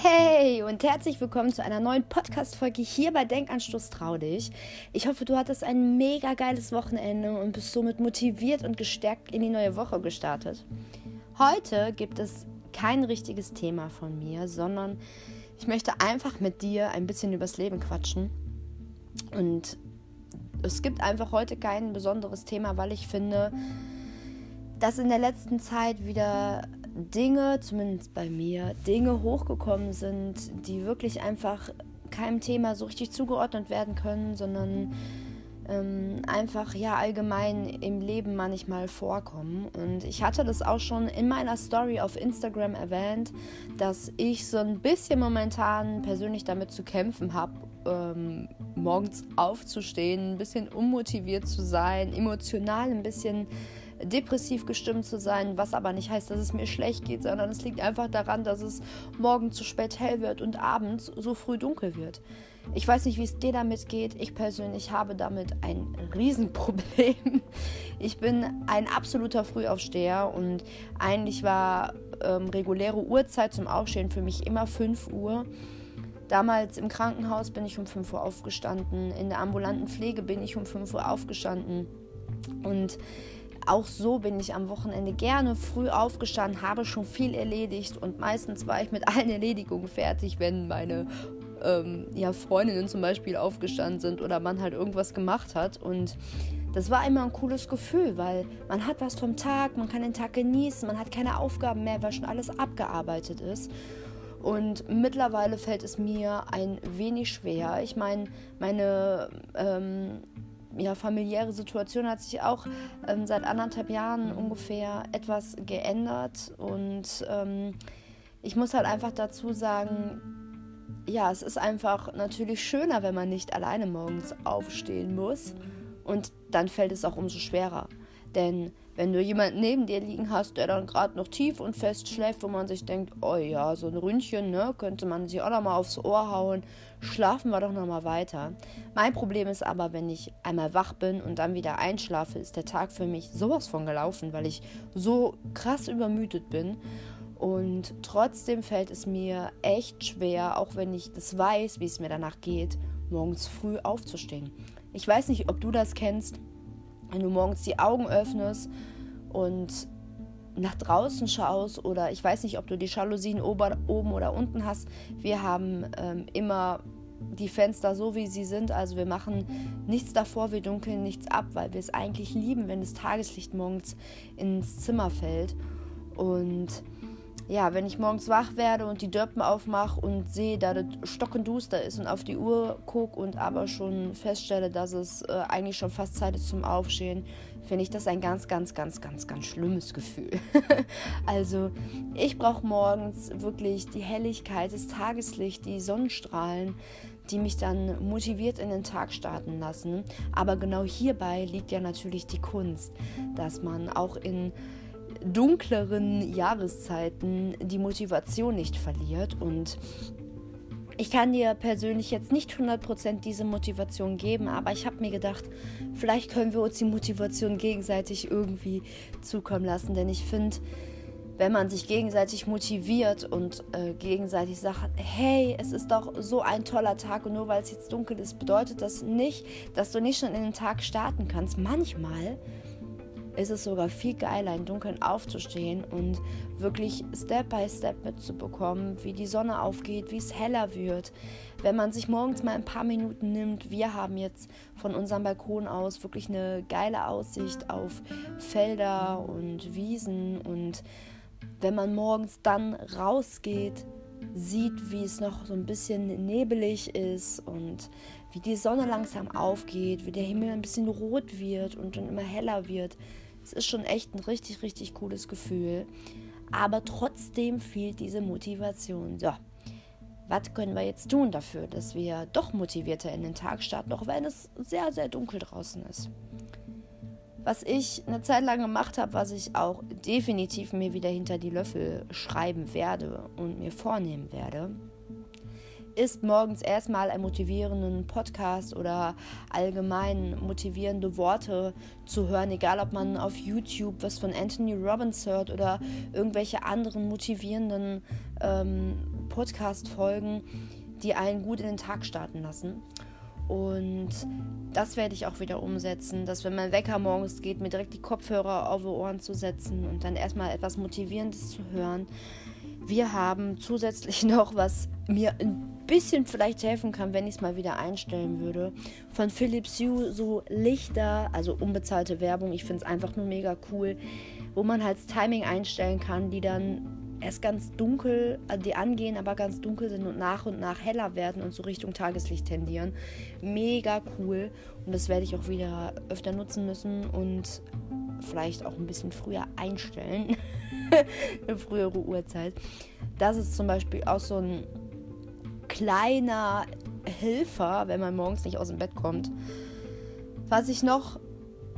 Hey und herzlich willkommen zu einer neuen Podcast-Folge hier bei Denkanstoß Trau dich. Ich hoffe, du hattest ein mega geiles Wochenende und bist somit motiviert und gestärkt in die neue Woche gestartet. Heute gibt es kein richtiges Thema von mir, sondern ich möchte einfach mit dir ein bisschen übers Leben quatschen. Und es gibt einfach heute kein besonderes Thema, weil ich finde, dass in der letzten Zeit wieder Dinge, zumindest bei mir, Dinge hochgekommen sind, die wirklich einfach keinem Thema so richtig zugeordnet werden können, sondern ähm, einfach ja allgemein im Leben manchmal vorkommen. Und ich hatte das auch schon in meiner Story auf Instagram erwähnt, dass ich so ein bisschen momentan persönlich damit zu kämpfen habe, ähm, morgens aufzustehen, ein bisschen unmotiviert zu sein, emotional ein bisschen depressiv gestimmt zu sein, was aber nicht heißt, dass es mir schlecht geht, sondern es liegt einfach daran, dass es morgen zu spät hell wird und abends so früh dunkel wird. Ich weiß nicht, wie es dir damit geht. Ich persönlich habe damit ein Riesenproblem. Ich bin ein absoluter Frühaufsteher und eigentlich war ähm, reguläre Uhrzeit zum Aufstehen für mich immer 5 Uhr. Damals im Krankenhaus bin ich um 5 Uhr aufgestanden, in der ambulanten Pflege bin ich um 5 Uhr aufgestanden. Und auch so bin ich am Wochenende gerne früh aufgestanden, habe schon viel erledigt und meistens war ich mit allen Erledigungen fertig, wenn meine ähm, ja, Freundinnen zum Beispiel aufgestanden sind oder man halt irgendwas gemacht hat. Und das war immer ein cooles Gefühl, weil man hat was vom Tag, man kann den Tag genießen, man hat keine Aufgaben mehr, weil schon alles abgearbeitet ist. Und mittlerweile fällt es mir ein wenig schwer. Ich meine, meine ähm, ja, familiäre Situation hat sich auch ähm, seit anderthalb Jahren ungefähr etwas geändert. Und ähm, ich muss halt einfach dazu sagen, ja, es ist einfach natürlich schöner, wenn man nicht alleine morgens aufstehen muss. Und dann fällt es auch umso schwerer. Denn wenn du jemanden neben dir liegen hast, der dann gerade noch tief und fest schläft, wo man sich denkt, oh ja, so ein Ründchen, ne, könnte man sich auch noch mal aufs Ohr hauen, schlafen wir doch noch mal weiter. Mein Problem ist aber, wenn ich einmal wach bin und dann wieder einschlafe, ist der Tag für mich sowas von gelaufen, weil ich so krass übermüdet bin. Und trotzdem fällt es mir echt schwer, auch wenn ich das weiß, wie es mir danach geht, morgens früh aufzustehen. Ich weiß nicht, ob du das kennst wenn du morgens die Augen öffnest und nach draußen schaust oder ich weiß nicht, ob du die Jalousien oben oder unten hast. Wir haben ähm, immer die Fenster so, wie sie sind. Also wir machen nichts davor, wir dunkeln nichts ab, weil wir es eigentlich lieben, wenn das Tageslicht morgens ins Zimmer fällt. Und ja, wenn ich morgens wach werde und die Dörpen aufmache und sehe, dass es stockenduster ist und auf die Uhr gucke und aber schon feststelle, dass es äh, eigentlich schon fast Zeit ist zum Aufstehen, finde ich das ein ganz, ganz, ganz, ganz, ganz schlimmes Gefühl. also ich brauche morgens wirklich die Helligkeit, das Tageslicht, die Sonnenstrahlen, die mich dann motiviert in den Tag starten lassen. Aber genau hierbei liegt ja natürlich die Kunst, dass man auch in dunkleren Jahreszeiten die Motivation nicht verliert. Und ich kann dir persönlich jetzt nicht 100% diese Motivation geben, aber ich habe mir gedacht, vielleicht können wir uns die Motivation gegenseitig irgendwie zukommen lassen, denn ich finde, wenn man sich gegenseitig motiviert und äh, gegenseitig sagt, hey, es ist doch so ein toller Tag und nur weil es jetzt dunkel ist, bedeutet das nicht, dass du nicht schon in den Tag starten kannst. Manchmal ist es sogar viel geiler, im Dunkeln aufzustehen und wirklich Step by Step mitzubekommen, wie die Sonne aufgeht, wie es heller wird. Wenn man sich morgens mal ein paar Minuten nimmt, wir haben jetzt von unserem Balkon aus wirklich eine geile Aussicht auf Felder und Wiesen und wenn man morgens dann rausgeht, sieht, wie es noch so ein bisschen nebelig ist und wie die Sonne langsam aufgeht, wie der Himmel ein bisschen rot wird und dann immer heller wird, es ist schon echt ein richtig, richtig cooles Gefühl. Aber trotzdem fehlt diese Motivation. So, was können wir jetzt tun dafür, dass wir doch motivierter in den Tag starten, auch wenn es sehr, sehr dunkel draußen ist? Was ich eine Zeit lang gemacht habe, was ich auch definitiv mir wieder hinter die Löffel schreiben werde und mir vornehmen werde, ist morgens erstmal einen motivierenden Podcast oder allgemein motivierende Worte zu hören, egal ob man auf YouTube was von Anthony Robbins hört oder irgendwelche anderen motivierenden ähm, Podcast-Folgen, die einen gut in den Tag starten lassen. Und das werde ich auch wieder umsetzen, dass wenn mein Wecker morgens geht, mir direkt die Kopfhörer auf die Ohren zu setzen und dann erstmal etwas Motivierendes zu hören. Wir haben zusätzlich noch, was mir ein bisschen vielleicht helfen kann, wenn ich es mal wieder einstellen würde, von Philips Hue so Lichter, also unbezahlte Werbung. Ich finde es einfach nur mega cool, wo man halt das Timing einstellen kann, die dann erst ganz dunkel, also die angehen, aber ganz dunkel sind und nach und nach heller werden und so Richtung Tageslicht tendieren. Mega cool. Und das werde ich auch wieder öfter nutzen müssen und vielleicht auch ein bisschen früher einstellen. Eine frühere Uhrzeit. Das ist zum Beispiel auch so ein kleiner Hilfer, wenn man morgens nicht aus dem Bett kommt. Was ich noch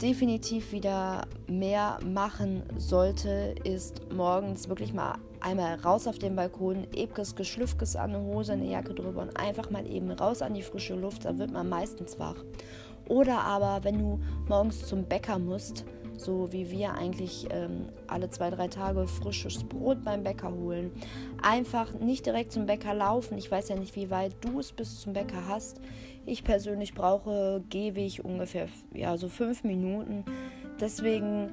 definitiv wieder mehr machen sollte, ist morgens wirklich mal einmal raus auf den Balkon, ebkes, geschlüpfkes an eine Hose, eine Jacke drüber und einfach mal eben raus an die frische Luft, da wird man meistens wach. Oder aber, wenn du morgens zum Bäcker musst, so wie wir eigentlich ähm, alle zwei, drei Tage frisches Brot beim Bäcker holen. Einfach nicht direkt zum Bäcker laufen. Ich weiß ja nicht, wie weit du es bis zum Bäcker hast. Ich persönlich brauche Gehweg ungefähr ja, so fünf Minuten. Deswegen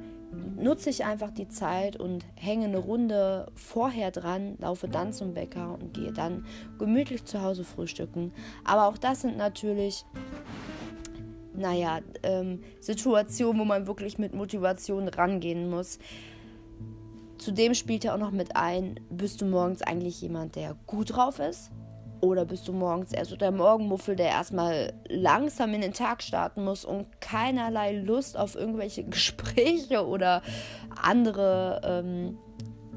nutze ich einfach die Zeit und hänge eine Runde vorher dran, laufe dann zum Bäcker und gehe dann gemütlich zu Hause frühstücken. Aber auch das sind natürlich naja, ähm, Situation, wo man wirklich mit Motivation rangehen muss. Zudem spielt er auch noch mit ein, bist du morgens eigentlich jemand, der gut drauf ist? Oder bist du morgens eher so der Morgenmuffel, der erstmal langsam in den Tag starten muss und keinerlei Lust auf irgendwelche Gespräche oder andere ähm,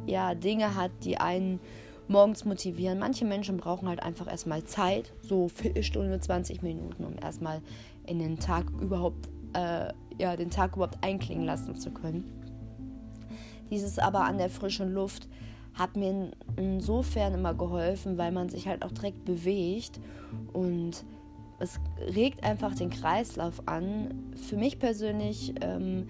ja, Dinge hat, die einen morgens motivieren. Manche Menschen brauchen halt einfach erstmal Zeit, so Viertelstunde, 20 Minuten, um erstmal in den Tag überhaupt, äh, ja, den Tag überhaupt einklingen lassen zu können. Dieses aber an der frischen Luft hat mir insofern immer geholfen, weil man sich halt auch direkt bewegt und es regt einfach den Kreislauf an. Für mich persönlich, ähm,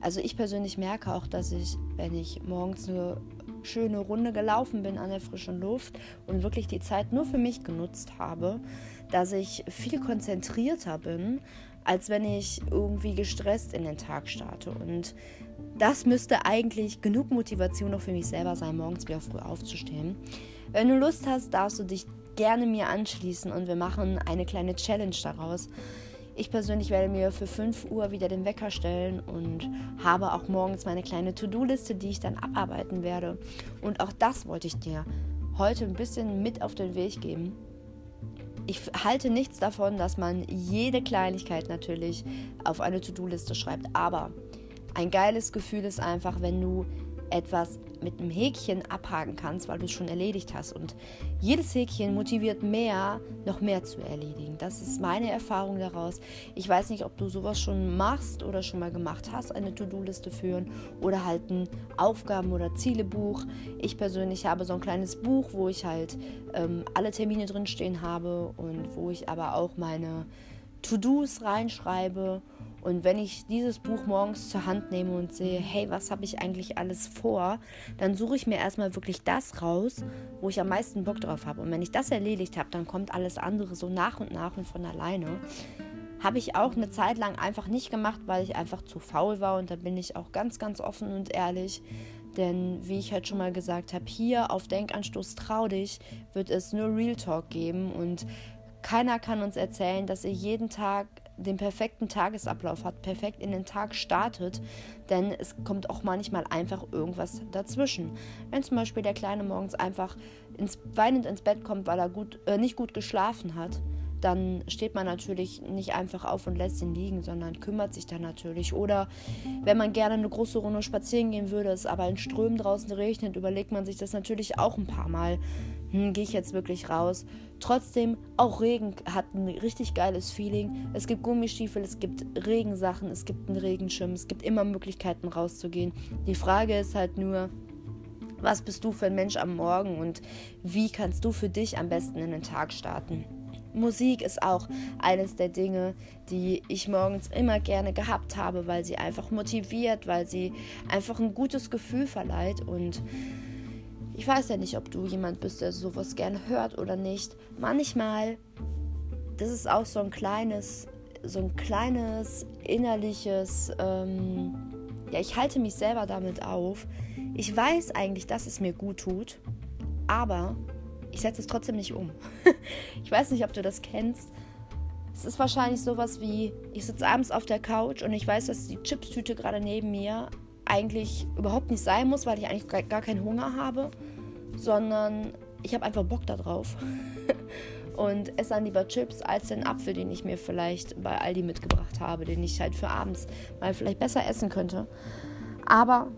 also ich persönlich merke auch, dass ich, wenn ich morgens eine schöne Runde gelaufen bin an der frischen Luft und wirklich die Zeit nur für mich genutzt habe, dass ich viel konzentrierter bin, als wenn ich irgendwie gestresst in den Tag starte. Und das müsste eigentlich genug Motivation auch für mich selber sein, morgens wieder früh aufzustehen. Wenn du Lust hast, darfst du dich gerne mir anschließen und wir machen eine kleine Challenge daraus. Ich persönlich werde mir für 5 Uhr wieder den Wecker stellen und habe auch morgens meine kleine To-Do-Liste, die ich dann abarbeiten werde. Und auch das wollte ich dir heute ein bisschen mit auf den Weg geben. Ich halte nichts davon, dass man jede Kleinigkeit natürlich auf eine To-Do-Liste schreibt, aber ein geiles Gefühl ist einfach, wenn du etwas mit einem Häkchen abhaken kannst, weil du es schon erledigt hast. Und jedes Häkchen motiviert mehr, noch mehr zu erledigen. Das ist meine Erfahrung daraus. Ich weiß nicht, ob du sowas schon machst oder schon mal gemacht hast, eine To-Do-Liste führen oder halt ein Aufgaben- oder Zielebuch. Ich persönlich habe so ein kleines Buch, wo ich halt ähm, alle Termine drinstehen habe und wo ich aber auch meine To-Dos reinschreibe und wenn ich dieses Buch morgens zur Hand nehme und sehe, hey, was habe ich eigentlich alles vor, dann suche ich mir erstmal wirklich das raus, wo ich am meisten Bock drauf habe. Und wenn ich das erledigt habe, dann kommt alles andere so nach und nach und von alleine. Habe ich auch eine Zeit lang einfach nicht gemacht, weil ich einfach zu faul war. Und da bin ich auch ganz, ganz offen und ehrlich. Denn wie ich halt schon mal gesagt habe, hier auf Denkanstoß trau dich wird es nur Real Talk geben und keiner kann uns erzählen, dass ihr jeden Tag den perfekten Tagesablauf hat, perfekt in den Tag startet, denn es kommt auch manchmal einfach irgendwas dazwischen. Wenn zum Beispiel der Kleine morgens einfach ins, weinend ins Bett kommt, weil er gut, äh, nicht gut geschlafen hat, dann steht man natürlich nicht einfach auf und lässt ihn liegen, sondern kümmert sich dann natürlich. Oder wenn man gerne eine große Runde spazieren gehen würde, es aber in Strömen draußen regnet, überlegt man sich das natürlich auch ein paar Mal. Hm, gehe ich jetzt wirklich raus? Trotzdem, auch Regen hat ein richtig geiles Feeling. Es gibt Gummistiefel, es gibt Regensachen, es gibt einen Regenschirm, es gibt immer Möglichkeiten rauszugehen. Die Frage ist halt nur, was bist du für ein Mensch am Morgen und wie kannst du für dich am besten in den Tag starten? Musik ist auch eines der Dinge, die ich morgens immer gerne gehabt habe, weil sie einfach motiviert, weil sie einfach ein gutes Gefühl verleiht und Ich weiß ja nicht, ob du jemand bist, der sowas gerne hört oder nicht. Manchmal, das ist auch so ein kleines, so ein kleines innerliches, ähm, ja, ich halte mich selber damit auf. Ich weiß eigentlich, dass es mir gut tut, aber ich setze es trotzdem nicht um. ich weiß nicht, ob du das kennst. Es ist wahrscheinlich sowas wie, ich sitze abends auf der Couch und ich weiß, dass die Chipstüte gerade neben mir eigentlich überhaupt nicht sein muss, weil ich eigentlich gar keinen Hunger habe, sondern ich habe einfach Bock darauf. und esse dann lieber Chips als den Apfel, den ich mir vielleicht bei Aldi mitgebracht habe, den ich halt für abends mal vielleicht besser essen könnte. Aber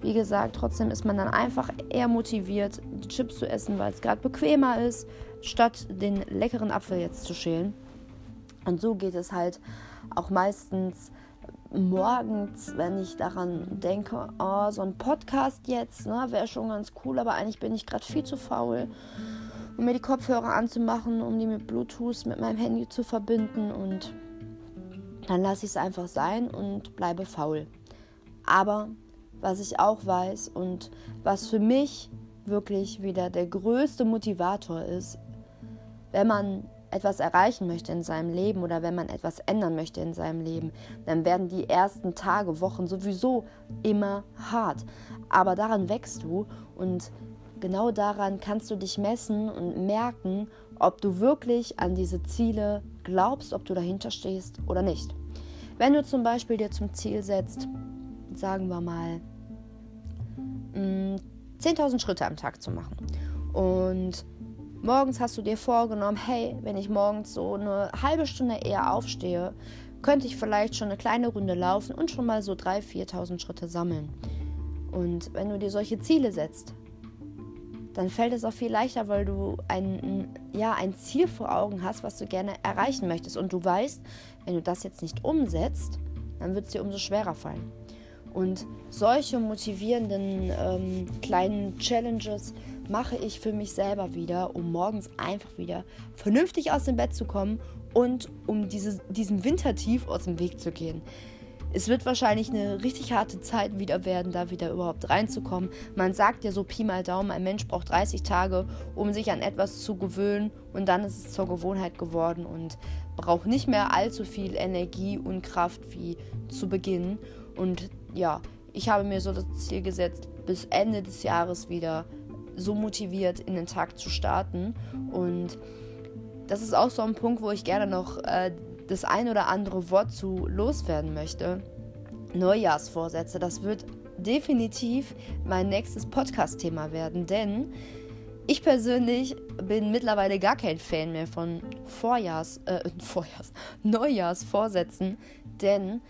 wie gesagt, trotzdem ist man dann einfach eher motiviert, die Chips zu essen, weil es gerade bequemer ist, statt den leckeren Apfel jetzt zu schälen. Und so geht es halt auch meistens morgens, wenn ich daran denke, oh, so ein Podcast jetzt, ne, wäre schon ganz cool, aber eigentlich bin ich gerade viel zu faul, um mir die Kopfhörer anzumachen, um die mit Bluetooth mit meinem Handy zu verbinden und dann lasse ich es einfach sein und bleibe faul. Aber was ich auch weiß und was für mich wirklich wieder der größte Motivator ist, wenn man etwas erreichen möchte in seinem Leben oder wenn man etwas ändern möchte in seinem Leben, dann werden die ersten Tage, Wochen sowieso immer hart. Aber daran wächst du und genau daran kannst du dich messen und merken, ob du wirklich an diese Ziele glaubst, ob du dahinter stehst oder nicht. Wenn du zum Beispiel dir zum Ziel setzt, sagen wir mal, 10.000 Schritte am Tag zu machen und morgens hast du dir vorgenommen, hey, wenn ich morgens so eine halbe Stunde eher aufstehe, könnte ich vielleicht schon eine kleine Runde laufen und schon mal so 3.000, 4.000 Schritte sammeln. Und wenn du dir solche Ziele setzt, dann fällt es auch viel leichter, weil du ein, ja, ein Ziel vor Augen hast, was du gerne erreichen möchtest. Und du weißt, wenn du das jetzt nicht umsetzt, dann wird es dir umso schwerer fallen. Und solche motivierenden ähm, kleinen Challenges mache ich für mich selber wieder, um morgens einfach wieder vernünftig aus dem Bett zu kommen und um diese, diesem Wintertief aus dem Weg zu gehen. Es wird wahrscheinlich eine richtig harte Zeit wieder werden, da wieder überhaupt reinzukommen. Man sagt ja so Pi mal Daumen, ein Mensch braucht 30 Tage, um sich an etwas zu gewöhnen und dann ist es zur Gewohnheit geworden und braucht nicht mehr allzu viel Energie und Kraft wie zu Beginn. Und ja, ich habe mir so das Ziel gesetzt, bis Ende des Jahres wieder so motiviert in den Tag zu starten. Und das ist auch so ein Punkt, wo ich gerne noch äh, das ein oder andere Wort zu loswerden möchte. Neujahrsvorsätze, das wird definitiv mein nächstes Podcast-Thema werden, denn ich persönlich bin mittlerweile gar kein Fan mehr von Vorjahrs, äh, Vorjahrs, Neujahrsvorsätzen, denn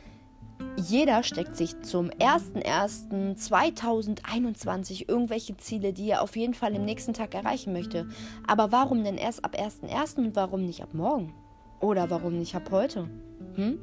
jeder steckt sich zum 01.01.2021 irgendwelche Ziele, die er auf jeden Fall im nächsten Tag erreichen möchte. Aber warum denn erst ab 1.01. und warum nicht ab morgen? Oder warum nicht ab heute? Hm?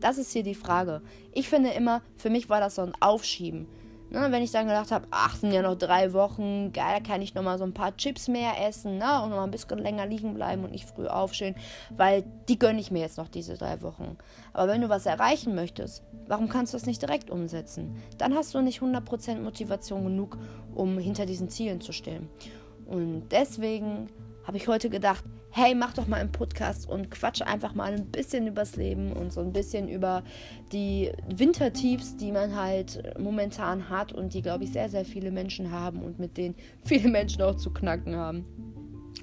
Das ist hier die Frage. Ich finde immer, für mich war das so ein Aufschieben. Ne, wenn ich dann gedacht habe, ach, sind ja noch drei Wochen, geil, kann ich nochmal so ein paar Chips mehr essen ne, und noch ein bisschen länger liegen bleiben und nicht früh aufstehen, weil die gönne ich mir jetzt noch diese drei Wochen. Aber wenn du was erreichen möchtest, warum kannst du das nicht direkt umsetzen? Dann hast du nicht 100% Motivation genug, um hinter diesen Zielen zu stehen. Und deswegen habe ich heute gedacht, hey, mach doch mal einen Podcast und quatsch einfach mal ein bisschen übers Leben und so ein bisschen über die Wintertiefs, die man halt momentan hat und die, glaube ich, sehr, sehr viele Menschen haben und mit denen viele Menschen auch zu knacken haben.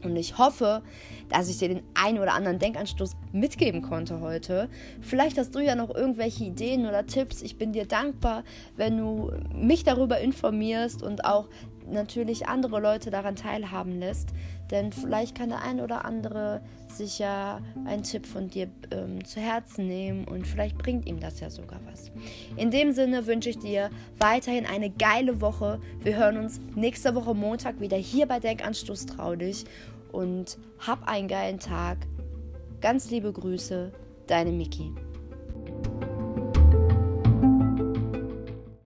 Und ich hoffe, dass ich dir den einen oder anderen Denkanstoß mitgeben konnte heute. Vielleicht hast du ja noch irgendwelche Ideen oder Tipps. Ich bin dir dankbar, wenn du mich darüber informierst und auch natürlich andere Leute daran teilhaben lässt. Denn vielleicht kann der ein oder andere sich ja einen Tipp von dir ähm, zu Herzen nehmen und vielleicht bringt ihm das ja sogar was. In dem Sinne wünsche ich dir weiterhin eine geile Woche. Wir hören uns nächste Woche Montag wieder hier bei Denkanstoß Trau und hab einen geilen Tag. Ganz liebe Grüße, deine Miki.